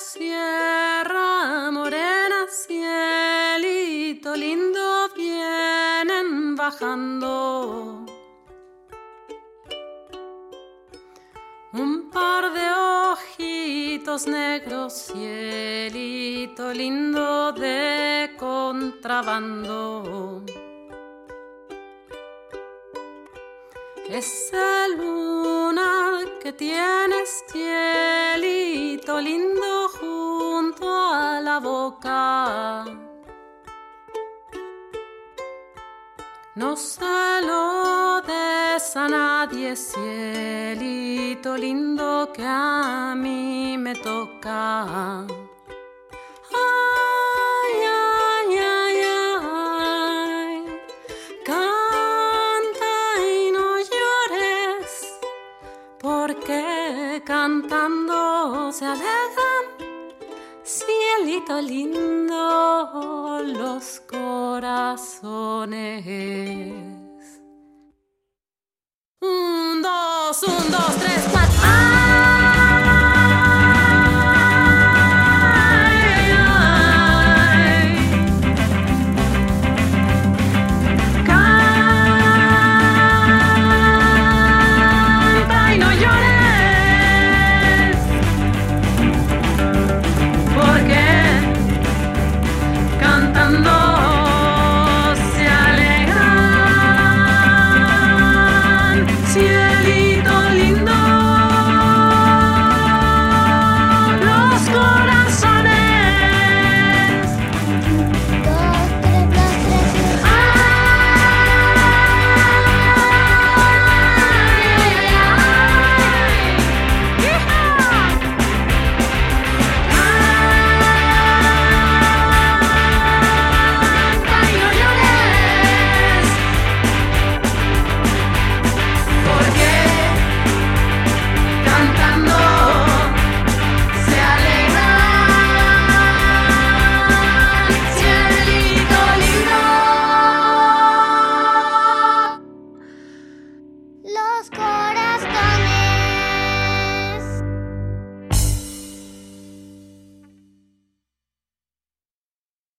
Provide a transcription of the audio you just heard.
sierra morena, cielito lindo, vienen bajando. Un par de ojitos negros, cielito lindo de contrabando. Esa luna que tienes, cielito lindo junto a la boca. No se lo des a nadie, cielito lindo que a mí me toca. Porque cantando se alegran, cielito lindo, los corazones.